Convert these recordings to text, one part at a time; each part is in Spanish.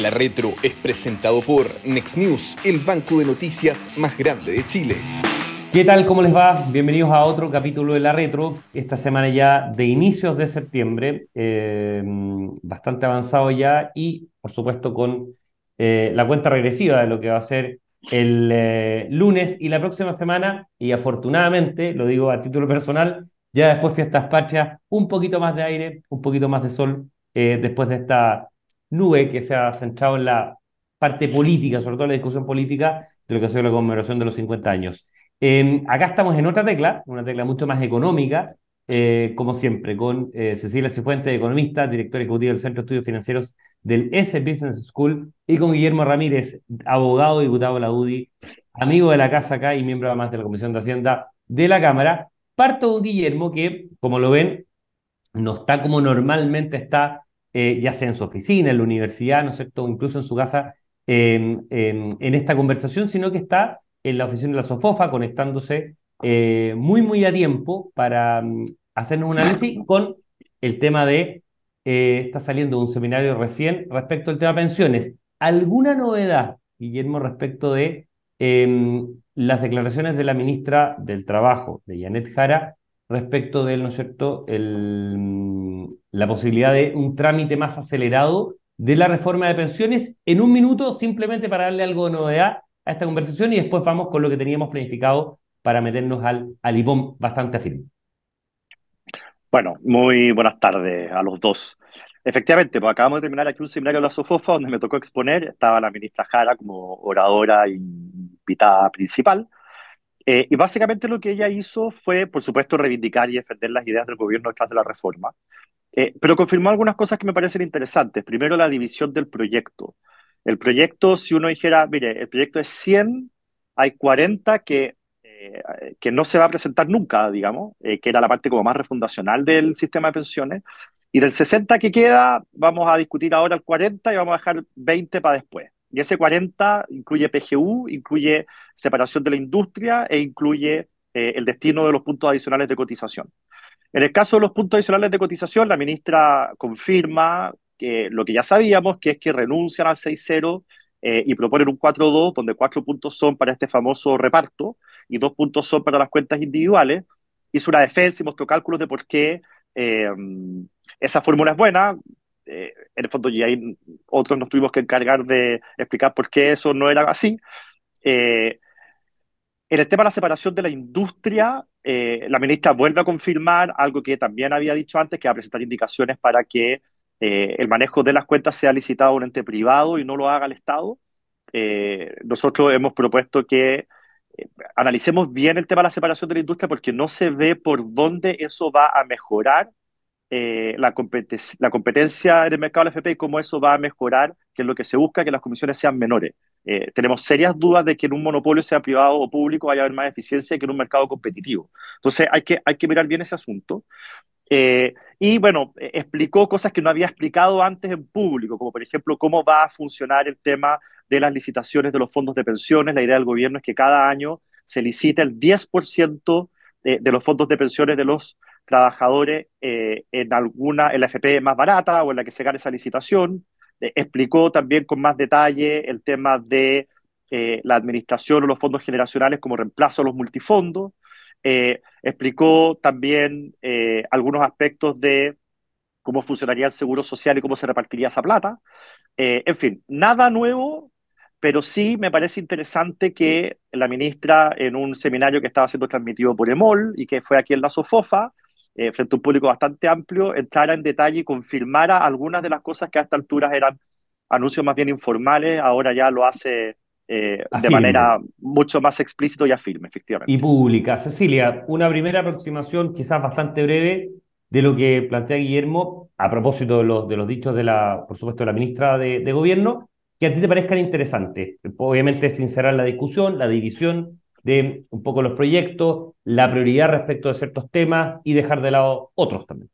La Retro es presentado por Next News, el banco de noticias más grande de Chile. ¿Qué tal? ¿Cómo les va? Bienvenidos a otro capítulo de La Retro. Esta semana ya de inicios de septiembre, eh, bastante avanzado ya y por supuesto con eh, la cuenta regresiva de lo que va a ser el eh, lunes y la próxima semana. Y afortunadamente, lo digo a título personal, ya después fiestas patrias, un poquito más de aire, un poquito más de sol, después de esta nube que se ha centrado en la parte política, sobre todo en la discusión política de lo que ha sido la conmemoración de los 50 años. Em, acá estamos en otra tecla, una tecla mucho más económica, eh, como siempre, con eh, Cecilia Cifuentes, economista, directora ejecutiva del Centro de Estudios Financieros del S Business School, y con Guillermo Ramírez, abogado, diputado de la UDI, amigo de la casa acá y miembro además de la Comisión de Hacienda de la Cámara. Parto de un Guillermo que, como lo ven, no está como normalmente está eh, ya sea en su oficina, en la universidad, ¿no es cierto?, incluso en su casa, en esta conversación, sino que está en la oficina de la Sofofa conectándose eh, muy, muy a tiempo para mm, hacernos un análisis con el tema de, eh, está saliendo un seminario recién respecto al tema pensiones. ¿Alguna novedad, Guillermo, respecto de em, las declaraciones de la ministra del Trabajo, de Janet Jara, respecto de, ¿no es cierto?, el, la posibilidad de un trámite más acelerado de la reforma de pensiones en un minuto, simplemente para darle algo de novedad a esta conversación y después vamos con lo que teníamos planificado para meternos al, al IPOM bastante afín. Bueno, muy buenas tardes a los dos. Efectivamente, pues acabamos de terminar aquí un seminario de la SOFOFA donde me tocó exponer, estaba la ministra Jara como oradora invitada principal. Eh, y básicamente lo que ella hizo fue, por supuesto, reivindicar y defender las ideas del gobierno detrás de la reforma, eh, pero confirmó algunas cosas que me parecen interesantes. Primero, la división del proyecto. El proyecto, si uno dijera, mire, el proyecto es 100, hay 40 que, eh, que no se va a presentar nunca, digamos, que era la parte como más refundacional del sistema de pensiones, y del 60 que queda, vamos a discutir ahora el 40 y vamos a dejar 20 para después. Y ese 40 incluye PGU, incluye separación de la industria e incluye eh, el destino de los puntos adicionales de cotización. En el caso de los puntos adicionales de cotización, la ministra confirma que lo que ya sabíamos, que es que renuncian al 6-0 eh, y proponen un 4-2, donde cuatro puntos son para este famoso reparto y dos puntos son para las cuentas individuales. Hizo una defensa y mostró cálculos de por qué eh, esa fórmula es buena, eh, en el fondo y ahí otros nos tuvimos que encargar de explicar por qué eso no era así. Eh, en el tema de la separación de la industria, eh, la ministra vuelve a confirmar algo que también había dicho antes, que va a presentar indicaciones para que el manejo de las cuentas sea licitado a un ente privado y no lo haga el Estado. nosotros hemos propuesto que analicemos bien el tema de la separación de la industria porque no se ve por dónde eso va a mejorar eh, la, competencia, la en el mercado del FP y cómo eso va a mejorar, que es lo que se busca, que las comisiones sean menores. Eh, tenemos serias dudas de que en un monopolio, sea privado o público, vaya a haber más eficiencia que en un mercado competitivo. Entonces hay que, hay que mirar bien ese asunto. Eh, y bueno, explicó cosas que no había explicado antes en público, como por ejemplo cómo va a funcionar el tema de las licitaciones de los fondos de pensiones. La idea del gobierno es que cada año se licite el 10% de, de los fondos de pensiones de los trabajadores eh, en alguna, en la FP más barata o en la que se gane esa licitación. Eh, explicó también con más detalle el tema de eh, la administración o los fondos generacionales como reemplazo a los multifondos. explicó también algunos aspectos de cómo funcionaría el seguro social y cómo se repartiría esa plata. en fin, nada nuevo, pero sí me parece interesante que la ministra, en un seminario que estaba siendo transmitido por EMOL y que fue aquí en la SOFOFA, eh, frente a un público bastante amplio, entrara en detalle y confirmara algunas de las cosas que a esta altura eran anuncios más bien informales, ahora ya lo hace eh, de manera mucho más explícito y afirme, efectivamente. Y pública. Cecilia, una primera aproximación quizás bastante breve de lo que plantea Guillermo a propósito de los, de los dichos de la, por supuesto, de la ministra de, de Gobierno, que a ti te parezcan interesantes. Obviamente sincerar la discusión, la división, de un poco los proyectos, la prioridad respecto de ciertos temas y dejar de lado otros también.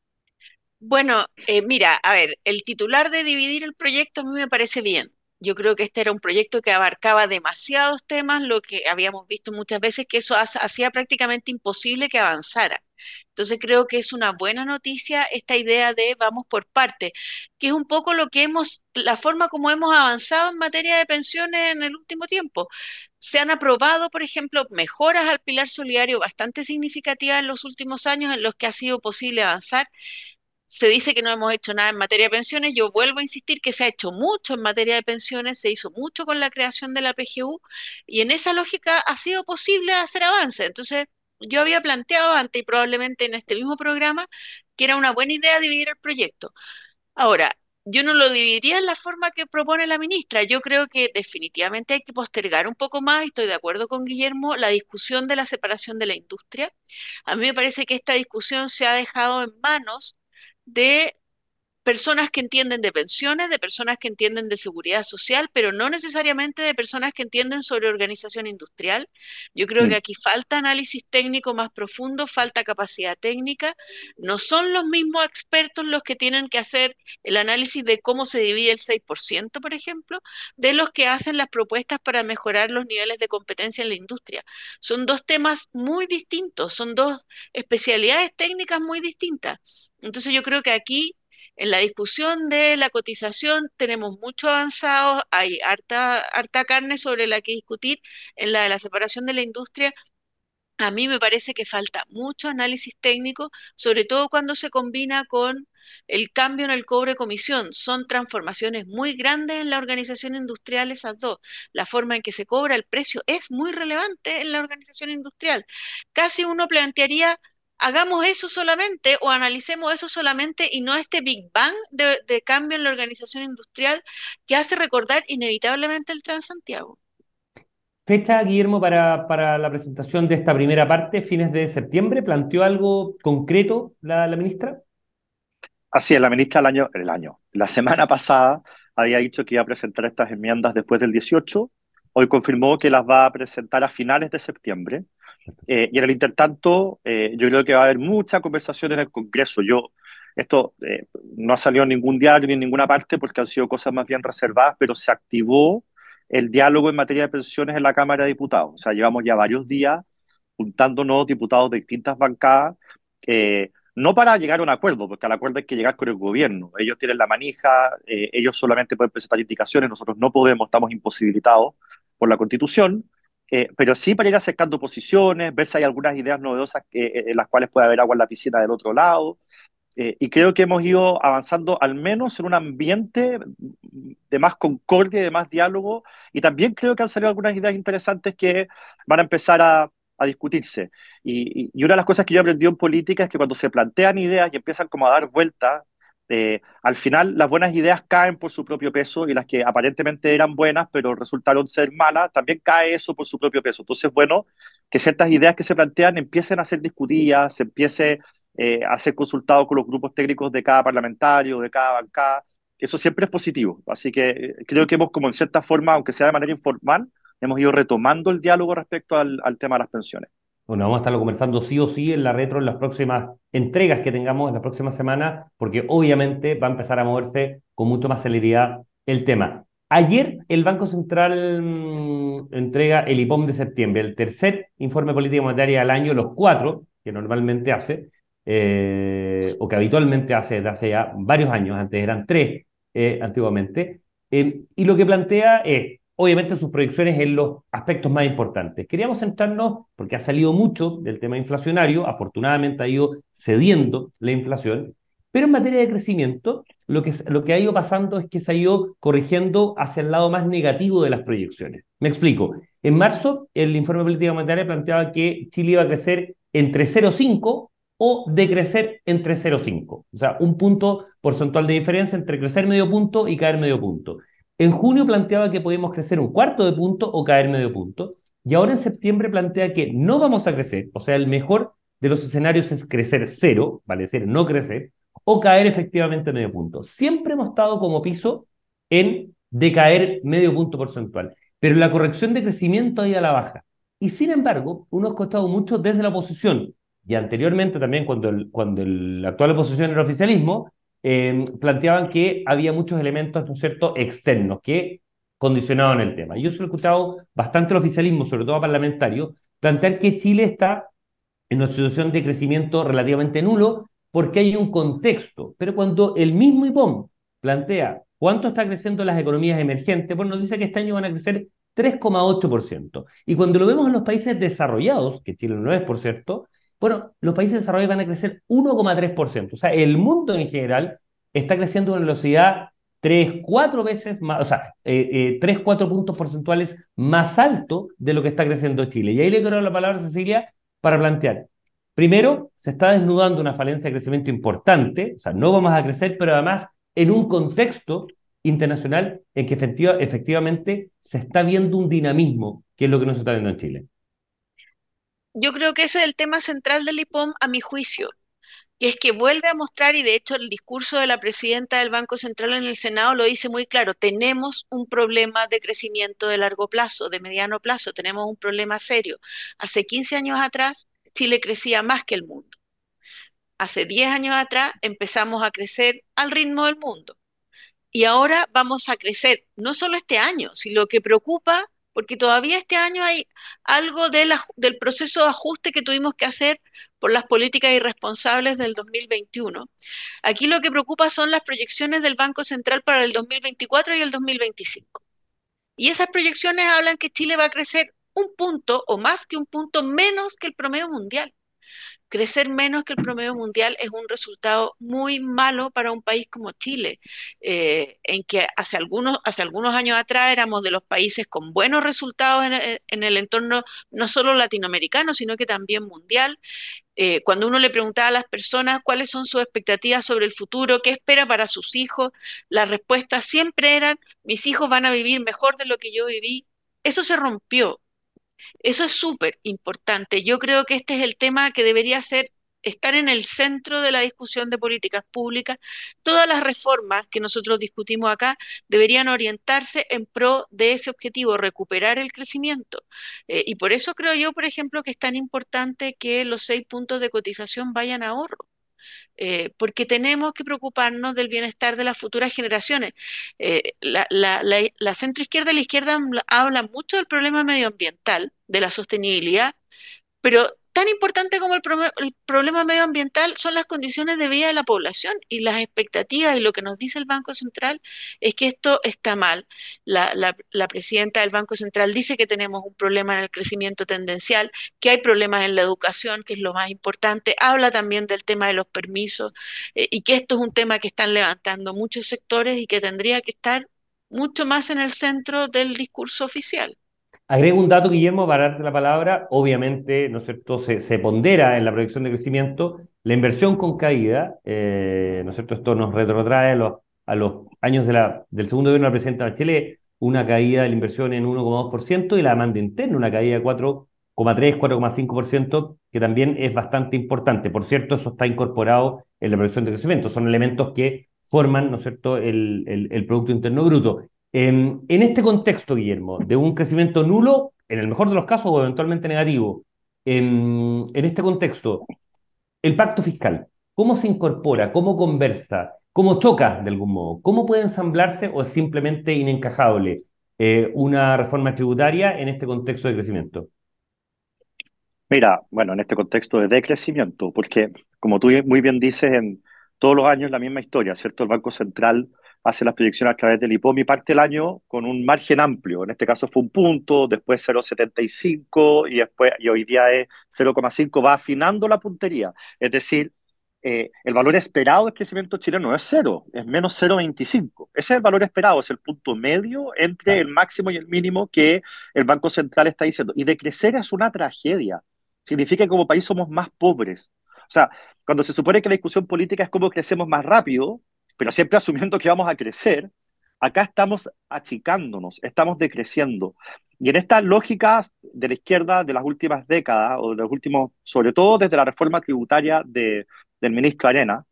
Bueno, eh, mira, a ver, el titular de dividir el proyecto a mí me parece bien. Yo creo que este era un proyecto que abarcaba demasiados temas, lo que habíamos visto muchas veces, que eso hacía prácticamente imposible que avanzara. Entonces creo que es una buena noticia esta idea de vamos por parte, que es un poco lo que hemos, la forma como hemos avanzado en materia de pensiones en el último tiempo. Se han aprobado, por ejemplo, mejoras al pilar solidario bastante significativas en los últimos años en los que ha sido posible avanzar se dice que no hemos hecho nada en materia de pensiones. Yo vuelvo a insistir que se ha hecho mucho en materia de pensiones, se hizo mucho con la creación de la PGU y en esa lógica ha sido posible hacer avance. Entonces, yo había planteado antes y probablemente en este mismo programa que era una buena idea dividir el proyecto. Ahora, yo no lo dividiría en la forma que propone la ministra. Yo creo que definitivamente hay que postergar un poco más, estoy de acuerdo con Guillermo, la discusión de la separación de la industria. A mí me parece que esta discusión se ha dejado en manos de personas que entienden de pensiones, de personas que entienden de seguridad social, pero no necesariamente de personas que entienden sobre organización industrial. Yo creo que mm. aquí falta análisis técnico más profundo, falta capacidad técnica. No son los mismos expertos los que tienen que hacer el análisis de cómo se divide el 6%, por ejemplo, de los que hacen las propuestas para mejorar los niveles de competencia en la industria. Son dos temas muy distintos, son dos especialidades técnicas muy distintas. Entonces yo creo que aquí en la discusión de la cotización tenemos mucho avanzado, hay harta, carne sobre la que discutir. En la de la separación de la industria, a mí me parece que falta mucho análisis técnico, sobre todo cuando se combina con el cambio en el cobre comisión. Son transformaciones muy grandes en la organización industrial esas dos. La forma en que se cobra el precio es muy relevante en la organización industrial. Casi uno plantearía hagamos eso solamente o analicemos eso solamente y no este Big Bang de, cambio en la organización industrial que hace recordar inevitablemente el Transantiago. Fecha, Guillermo, para, para, la presentación de esta primera parte, fines de septiembre. ¿Planteó algo concreto la, ministra? Así es, la ministra el año, el año, la semana pasada había dicho que iba a presentar estas enmiendas después del 18. Hoy confirmó que las va a presentar a finales de septiembre. Eh, y en el intertanto, eh, yo creo que va a haber mucha conversación en el Congreso. Yo, esto eh, no ha salido en ningún diario ni en ninguna parte porque han sido cosas más bien reservadas, pero se activó el diálogo en materia de pensiones en la Cámara de Diputados. O sea, llevamos ya varios días juntándonos diputados de distintas bancadas, no para llegar a un acuerdo, porque al acuerdo hay que llegar con el gobierno. Ellos tienen la manija, ellos solamente pueden presentar indicaciones, nosotros no podemos, estamos imposibilitados por la Constitución. Eh, pero sí para ir acercando posiciones, ver si hay algunas ideas novedosas eh, en las cuales puede haber agua en la piscina del otro lado. Eh, y creo que hemos ido avanzando al menos en un ambiente de más concordia, de más diálogo, y también creo que han salido algunas ideas interesantes que van a empezar a, a discutirse. Y, y, una de las cosas que yo aprendí en política es que cuando se plantean ideas y empiezan como a dar vueltas, eh, al final las buenas ideas caen por su propio peso y las que aparentemente eran buenas pero resultaron ser malas, también cae eso por su propio peso. Entonces, bueno, que ciertas ideas que se plantean empiecen a ser discutidas, se empiece eh, a ser consultado con los grupos técnicos de cada parlamentario, de cada bancada. Eso siempre es positivo. Así que eh, creo que hemos, como en cierta forma, aunque sea de manera informal, hemos ido retomando el diálogo respecto al tema de las pensiones. Bueno, vamos a estarlo conversando sí o sí en la retro en las próximas entregas que tengamos en las próximas semanas, porque obviamente va a empezar a moverse con mucho más celeridad el tema. Ayer el Banco Central mm, entrega el IPOM de septiembre, el tercer informe político monetaria del año, los cuatro que normalmente hace, eh, o que habitualmente hace desde hace ya varios años, antes eran tres eh, antiguamente, eh, y lo que plantea es obviamente sus proyecciones en los aspectos más importantes. Queríamos centrarnos, porque ha salido mucho del tema inflacionario, afortunadamente ha ido cediendo la inflación, pero en materia de crecimiento, lo que, ha ido pasando es que se ha ido corrigiendo hacia el lado más negativo de las proyecciones. Me explico. En marzo, el informe de política monetaria planteaba que Chile iba a crecer entre 0,5 o decrecer entre 0,5. O sea, un punto porcentual de diferencia entre crecer medio punto y caer medio punto. En junio planteaba que podíamos crecer un cuarto de punto o caer medio punto. Y ahora en septiembre plantea que no vamos a crecer. O sea, el mejor de los escenarios es crecer cero, vale decir, no crecer, o caer efectivamente medio punto. Siempre hemos estado como piso en decaer medio punto porcentual. Pero la corrección de crecimiento ha ido a la baja. Y sin embargo, uno ha costado mucho desde la oposición. Y anteriormente también, cuando, el, cuando el, la actual oposición era oficialismo, Em, planteaban que había muchos elementos, ¿no cierto?, externos, que condicionado en el tema. Yo he escuchado bastante el oficialismo, sobre todo parlamentario, plantear que Chile está en una situación de crecimiento relativamente nulo porque hay un contexto. Pero cuando el mismo IPOM plantea cuánto está creciendo las economías emergentes, bueno, nos dice que este año van a crecer 3,8%. Y cuando lo vemos en los países desarrollados, que Chile no es, por cierto, bueno, los países desarrollados van a crecer 1,3%. O sea, el mundo en general está creciendo a una velocidad 3, 4 veces más, o sea, eh, 3, eh, 4 puntos porcentuales más alto de lo que está creciendo Chile. Y ahí le quiero la palabra a Cecilia para plantear. Primero, se está desnudando una falencia de crecimiento importante, o sea, no vamos a crecer, pero además en un contexto internacional en que efectivamente se está viendo un dinamismo, que es lo que no se está viendo en Chile. Yo creo que ese es el tema central del IPOM, a mi juicio, que es que vuelve a mostrar, y de hecho el discurso de la presidenta del Banco Central en el Senado lo dice muy claro, tenemos un problema de crecimiento de largo plazo, de mediano plazo, tenemos un problema serio. Hace 15 años atrás, Chile crecía más que el mundo. Hace 10 años atrás empezamos a crecer al ritmo del mundo. Y ahora vamos a crecer, no solo este año, sino lo que preocupa porque todavía este año hay algo del proceso de ajuste que tuvimos que hacer por las políticas irresponsables del 2021. Aquí lo que preocupa son las proyecciones del Banco Central para el 2024 y el 2025. Y esas proyecciones hablan que Chile va a crecer un punto o más que un punto menos que el promedio mundial crecer menos que el promedio mundial es un resultado muy malo para un país como Chile, eh, en que hace algunos, hace algunos años atrás éramos de los países con buenos resultados en, eh, el entorno no solo latinoamericano, sino que también mundial. Eh, cuando uno le preguntaba a las personas cuáles son sus expectativas sobre el futuro, qué espera para sus hijos, las respuestas siempre eran, mis hijos van a vivir mejor de lo que yo viví. Eso se rompió eso es súper importante. Yo creo que este es el tema que debería ser estar en el centro de la discusión de políticas públicas. Todas las reformas que nosotros discutimos acá deberían orientarse en pro de ese objetivo, recuperar el crecimiento. Eh, y por eso creo yo, por ejemplo, que es tan importante que los seis puntos de cotización vayan a ahorro. Eh, porque tenemos que preocuparnos del bienestar de las futuras generaciones. Eh, la, la, la, centroizquierda y la izquierda hablan mucho del problema medioambiental, de la sostenibilidad, pero tan importante como el, problema medioambiental son las condiciones de vida de la población y las expectativas y lo que nos dice el Banco Central es que esto está mal. La, la, presidenta del Banco Central dice que tenemos un problema en el crecimiento tendencial, que hay problemas en la educación, que es lo más importante. Habla también del tema de los permisos eh, y que esto es un tema que están levantando muchos sectores y que tendría que estar mucho más en el centro del discurso oficial. Agrego un dato, Guillermo, para darte la palabra. Obviamente, ¿no es cierto?, se, pondera en la proyección de crecimiento la inversión con caída, eh, ¿no es cierto?, esto nos retrotrae a los, años del segundo gobierno de la presidenta Bachelet, una caída de la inversión en 1,2% y la demanda interna, una caída de 4,3, 4,5%, que también es bastante importante. Por cierto, eso está incorporado en la proyección de crecimiento. Son elementos que forman, ¿no es cierto?, el, el, el Producto Interno Bruto. En, este contexto, Guillermo, de un crecimiento nulo, en el mejor de los casos, o eventualmente negativo, en, este contexto, el pacto fiscal, ¿cómo se incorpora? ¿Cómo conversa? ¿Cómo choca de algún modo? ¿Cómo puede ensamblarse o es simplemente inencajable eh, una reforma tributaria en este contexto de crecimiento? Mira, bueno, en este contexto de decrecimiento, porque como tú muy bien dices, en todos los años la misma historia, ¿cierto? El Banco Central hace las proyecciones a través del IPOM y parte el año con un margen amplio. En este caso fue un punto, después 0,75 y después y hoy día es 0,5. Va afinando la puntería. Es decir, eh, el valor esperado del crecimiento chileno es cero, es menos 0,25. Ese es el valor esperado, es el punto medio entre el máximo y el mínimo que el Banco Central está diciendo. Y de crecer es una tragedia. Significa que como país somos más pobres. O sea, cuando se supone que la discusión política es cómo crecemos más rápido, pero siempre asumiendo que vamos a crecer, acá estamos achicándonos, estamos decreciendo. Y en esta lógica de la izquierda de las últimas décadas, o de los últimos, sobre todo desde la reforma tributaria de, del ministro Arena,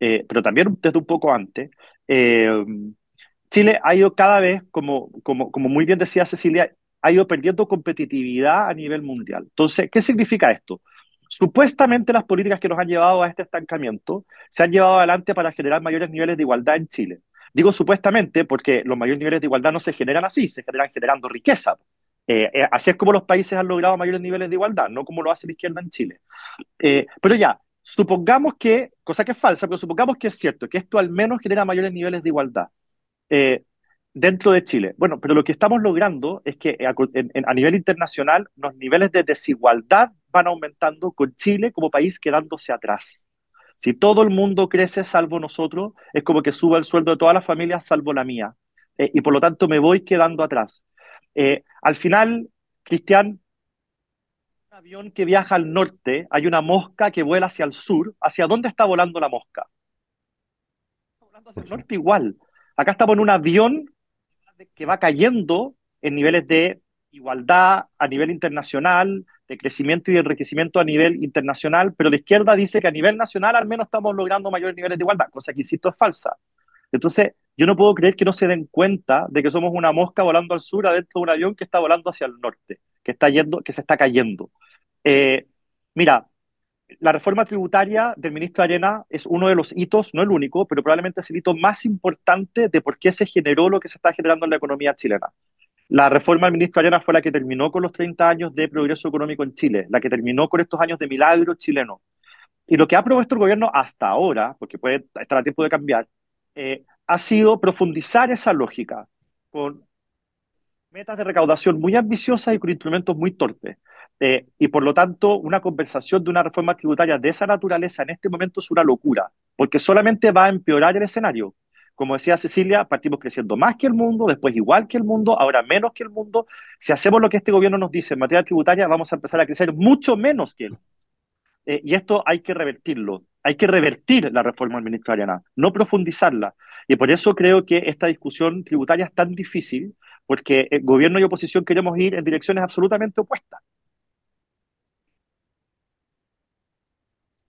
eh, pero también desde un poco antes, eh, Chile ha ido cada vez, como, como, como muy bien decía Cecilia, ha ido perdiendo competitividad a nivel mundial. Entonces, ¿qué significa esto? Supuestamente las políticas que nos han llevado a este estancamiento se han llevado adelante para generar mayores niveles de igualdad en Chile. Digo supuestamente porque los mayores niveles de igualdad no se generan así, se generan generando riqueza. Eh, eh, así es como los países han logrado mayores niveles de igualdad, no como lo hace la izquierda en Chile. Eh, pero ya, supongamos que, cosa que es falsa, pero supongamos que es cierto, que esto al menos genera mayores niveles de igualdad dentro de Chile. Bueno, pero lo que estamos logrando es que a, nivel internacional los niveles de desigualdad van aumentando con Chile como país quedándose atrás. Si todo el mundo crece salvo nosotros, es como que suba el sueldo de todas las familias salvo la mía. y por lo tanto me voy quedando atrás. Eh, al final, Cristian, un avión que viaja al norte, hay una mosca que vuela hacia el sur. ¿Hacia dónde está volando la mosca? Está volando hacia el norte igual. Acá estamos en un avión que va cayendo en niveles de igualdad a nivel internacional, de crecimiento y enriquecimiento a nivel internacional, pero la izquierda dice que a nivel nacional al menos estamos logrando mayores niveles de igualdad, cosa que insisto es falsa. Entonces, yo no puedo creer que no se den cuenta de que somos una mosca volando al sur adentro de un avión que está volando hacia el norte, que está yendo, que se está cayendo. Eh, mira, la reforma tributaria del ministro Arena es uno de los hitos, no el único, pero probablemente es el hito más importante de por qué se generó lo que se está generando en la economía chilena. La reforma del ministro Arena fue la que terminó con los 30 años de progreso económico en Chile, la que terminó con estos años de milagro chileno. Y lo que ha propuesto el gobierno hasta ahora, porque puede estar a tiempo de cambiar, eh, ha sido profundizar esa lógica con metas de recaudación muy ambiciosas y con instrumentos muy torpes. Eh, y por lo tanto, una conversación de una reforma tributaria de esa naturaleza en este momento es una locura, porque solamente va a empeorar el escenario. Como decía Cecilia, partimos creciendo más que el mundo, después igual que el mundo, ahora menos que el mundo. Si hacemos lo que este gobierno nos dice en materia tributaria, vamos a empezar a crecer mucho menos que él. Eh, y esto hay que revertirlo. Hay que revertir la reforma Ariana, no profundizarla. Y por eso creo que esta discusión tributaria es tan difícil, porque el gobierno y oposición queremos ir en direcciones absolutamente opuestas.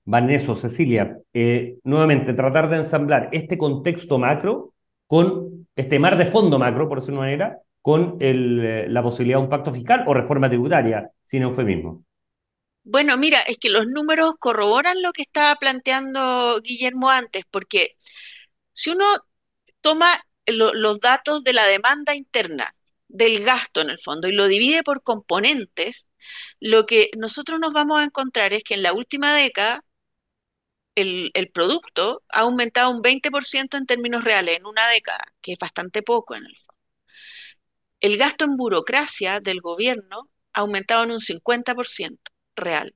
Van eso, Cecilia. Eh, nuevamente, tratar de ensamblar este contexto macro con este mar de fondo macro, por decirlo de una manera, con eh, la posibilidad de un pacto fiscal o reforma tributaria, sin eufemismo. Bueno, mira, es que los números corroboran lo que estaba planteando Guillermo antes, porque si uno toma los datos de la demanda interna, del gasto en el fondo, y lo divide por componentes, lo que nosotros nos vamos a encontrar es que en la última década el, el producto ha aumentado un 20% en términos reales en una década, que es bastante poco en el fondo. El gasto en burocracia del gobierno ha aumentado en un 50% real.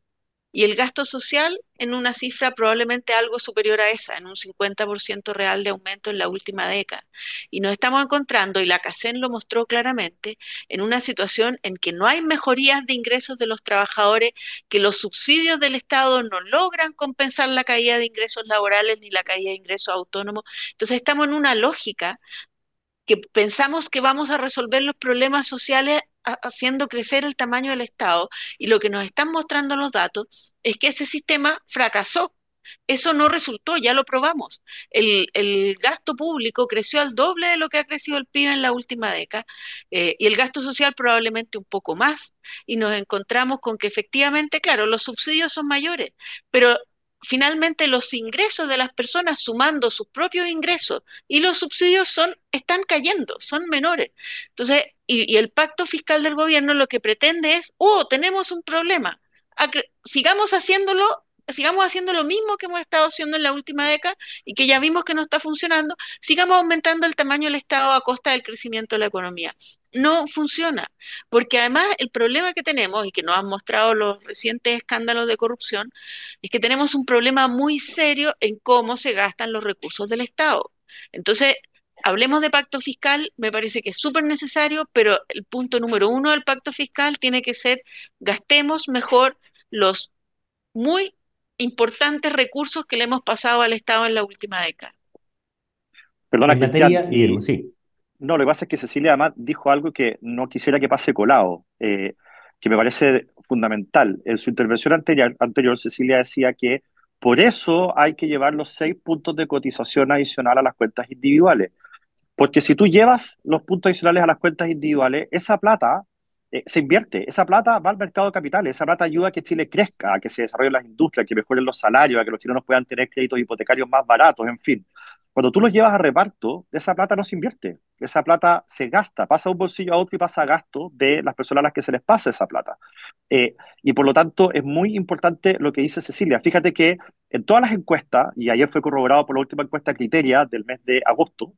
Y el gasto social en una cifra probablemente algo superior a esa, en un 50% real de aumento en la última década. Y nos estamos encontrando, y la CACEN lo mostró claramente, en una situación en que no hay mejorías de ingresos de los trabajadores, que los subsidios del Estado no logran compensar la caída de ingresos laborales ni la caída de ingresos autónomos. Entonces estamos en una lógica que pensamos que vamos a resolver los problemas sociales haciendo crecer el tamaño del Estado y lo que nos están mostrando los datos es que ese sistema fracasó. Eso no resultó, ya lo probamos. El, gasto público creció al doble de lo que ha crecido el PIB en la última década eh, y el gasto social probablemente un poco más. Y nos encontramos con que efectivamente, claro, los subsidios son mayores, pero finalmente los ingresos de las personas sumando sus propios ingresos y los subsidios son están cayendo, son menores. Entonces, y, el pacto fiscal del gobierno lo que pretende es, oh, tenemos un problema, sigamos haciéndolo sigamos haciendo lo mismo que hemos estado haciendo en la última década y que ya vimos que no está funcionando, sigamos aumentando el tamaño del Estado a costa del crecimiento de la economía. No funciona, porque además el problema que tenemos y que nos han mostrado los recientes escándalos de corrupción es que tenemos un problema muy serio en cómo se gastan los recursos del Estado. Entonces, hablemos de pacto fiscal, me parece que es súper necesario, pero el punto número uno del pacto fiscal tiene que ser gastemos mejor los muy importantes recursos que le hemos pasado al Estado en la última década. Perdona, Cristian, y, sí. No, lo que pasa es que Cecilia además dijo algo que no quisiera que pase colado, eh, que me parece fundamental. En su intervención anterior, anterior, Cecilia decía que por eso hay que llevar los seis puntos de cotización adicional a las cuentas individuales. Porque si tú llevas los puntos adicionales a las cuentas individuales, esa plata eh, se invierte. Esa plata va al mercado de capitales, esa plata ayuda a que Chile crezca, a que se desarrollen las industrias, a que mejoren los salarios, a que los chilenos puedan tener créditos hipotecarios más baratos, en fin. cuando tú los llevas a reparto, esa plata no se invierte, esa plata se gasta, pasa de un bolsillo a otro y pasa a gasto de las personas a las que se les pasa esa plata. Eh, y por lo tanto es muy importante lo que dice Cecilia. Fíjate que en todas las encuestas, y ayer fue corroborado por la última encuesta Criteria del mes de agosto,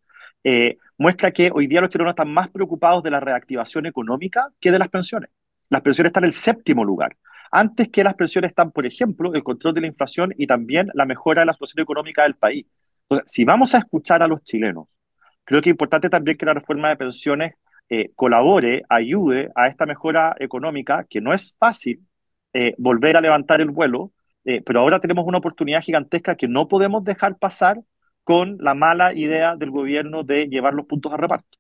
eh, muestra que hoy día los chilenos están más preocupados de la reactivación económica que de las pensiones. Las pensiones están en el séptimo lugar. Antes que las pensiones están, por ejemplo, el control de la inflación y también la mejora de la situación económica del país. Entonces, si vamos a escuchar a los chilenos, creo que es importante también que la reforma de pensiones eh, colabore, ayude a esta mejora económica, que no es fácil eh, volver a levantar el vuelo, pero ahora tenemos una oportunidad gigantesca que no podemos dejar pasar con la mala idea del gobierno de llevar los puntos a reparto.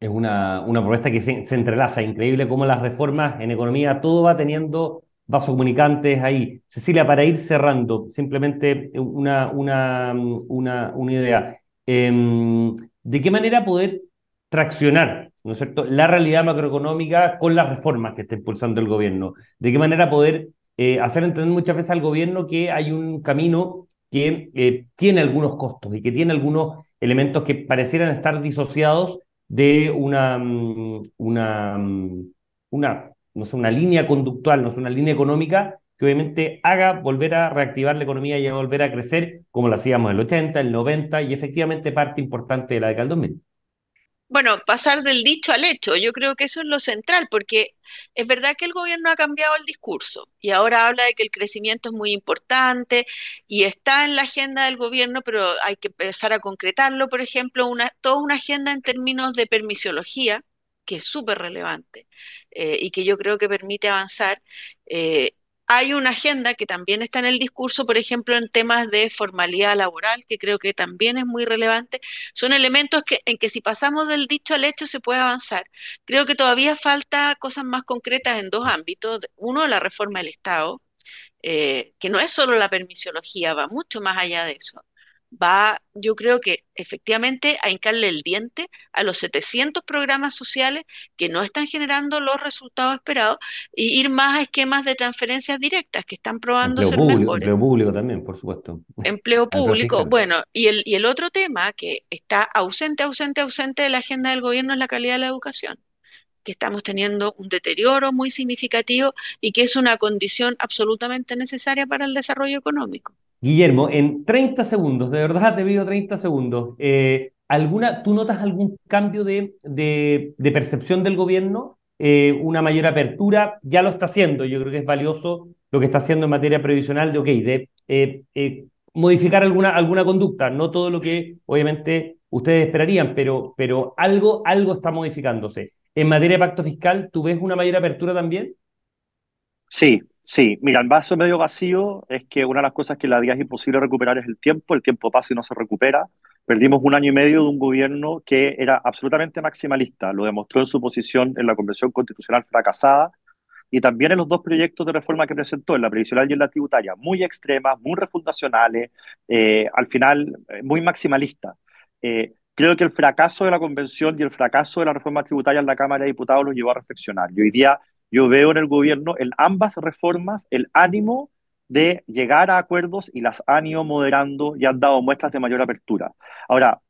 Es una, una propuesta que se, entrelaza, increíble cómo las reformas en economía, todo va teniendo vasos comunicantes ahí. Cecilia, para ir cerrando, simplemente una, una, una, una idea. Em, ¿De qué manera poder traccionar ¿no es cierto? la realidad macroeconómica con las reformas que está impulsando el gobierno? ¿De qué manera poder eh, hacer entender muchas veces al gobierno que hay un camino que eh, tiene algunos costos y que tiene algunos elementos que parecieran estar disociados de una, mm, mm, una no es una línea conductual, no es una línea económica que obviamente haga volver a reactivar la economía y a volver a crecer como lo hacíamos en el 80, el 90 y efectivamente parte importante de la década del 2000. Bueno, pasar del dicho al hecho, yo creo que eso es lo central, porque es verdad que el gobierno ha cambiado el discurso y ahora habla de que el crecimiento es muy importante y está en la agenda del gobierno, pero hay que empezar a concretarlo, por ejemplo, una, toda una agenda en términos de permisología, que es súper relevante eh, y que yo creo que permite avanzar. Eh, hay una agenda que también está en el discurso, por ejemplo, en temas de formalidad laboral, que creo que también es muy relevante. Son elementos que, en que si pasamos del dicho al hecho se puede avanzar. Creo que todavía falta cosas más concretas en dos ámbitos. Uno, la reforma del Estado, eh, que no es solo la permisiología, va mucho más allá de eso va, yo creo que efectivamente a hincarle el diente a los 700 programas sociales que no están generando los resultados esperados y ir más a esquemas de transferencias directas que están probando ser mejores. Empleo público también, por supuesto. Empleo público, bueno, y el, y el otro tema que está ausente, ausente, ausente de la agenda del gobierno es la calidad de la educación que estamos teniendo un deterioro muy significativo y que es una condición absolutamente necesaria para el desarrollo económico. Guillermo, en 30 segundos, de verdad te pido 30 segundos, eh, ¿alguna, ¿tú notas algún cambio de, de, percepción del gobierno? Eh, una mayor apertura, ya lo está haciendo, yo creo que es valioso lo que está haciendo en materia previsional de, ok, de eh, modificar alguna, alguna conducta, no todo lo que obviamente ustedes esperarían, pero, pero algo, algo está modificándose. En materia de pacto fiscal, ¿tú ves una mayor apertura también? Sí, Sí, mira, el vaso medio vacío es que una de las cosas que la día es imposible recuperar es el tiempo, el tiempo pasa y no se recupera. Perdimos un año y medio de un gobierno que era absolutamente maximalista, lo demostró en su posición en la Convención Constitucional fracasada y también en los dos proyectos de reforma que presentó, en la previsional y en la tributaria, muy extremas, muy refundacionales, eh, al final eh, muy maximalista. Eh, creo que el fracaso de la Convención y el fracaso de la reforma tributaria en la Cámara de Diputados los llevó a reflexionar. Y hoy día yo veo en el gobierno, en ambas reformas, el ánimo de llegar a acuerdos y las han ido moderando y han dado muestras de mayor apertura. Ahora,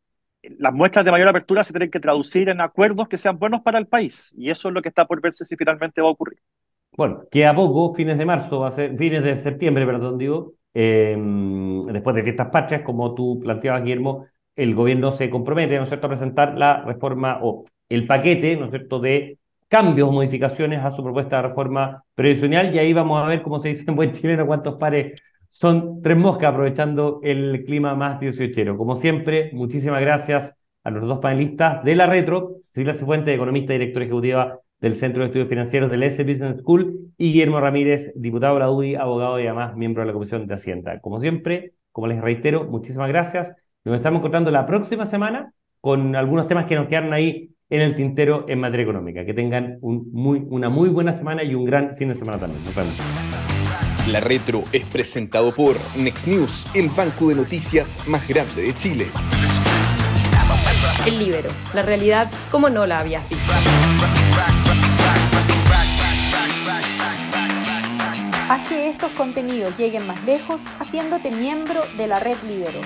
las muestras de mayor apertura se tienen que traducir en acuerdos que sean buenos para el país y eso es lo que está por verse si finalmente va a ocurrir. Bueno, que a poco, fines de marzo, va a ser, fines de septiembre, perdón, digo, em, después de fiestas patrias, como tú planteabas, Guillermo, el gobierno se compromete, ¿no es cierto?, a presentar la reforma o el paquete, ¿no es cierto?, de cambios o modificaciones a su propuesta de reforma previsional y ahí vamos a ver, como se dice en buen chileno, cuántos pares son tres moscas aprovechando el clima más dieciochero. Como siempre, muchísimas gracias a los dos panelistas de la Retro, Silvia Cifuente, economista y directora ejecutiva del Centro de Estudios Financieros del S Business School, y Guillermo Ramírez, diputado de la UDI, abogado y además miembro de la Comisión de Hacienda. Como siempre, como les reitero, muchísimas gracias. Nos estamos encontrando la próxima semana con algunos temas que nos quedan ahí en el tintero en materia económica. Que tengan un muy, una muy buena semana y un gran fin de semana también. Nos vemos. La Retro es presentado por Next News, el banco de noticias más grande de Chile. El Libero, la realidad como no la habías visto. Haz que estos contenidos lleguen más lejos haciéndote miembro de la red Libero.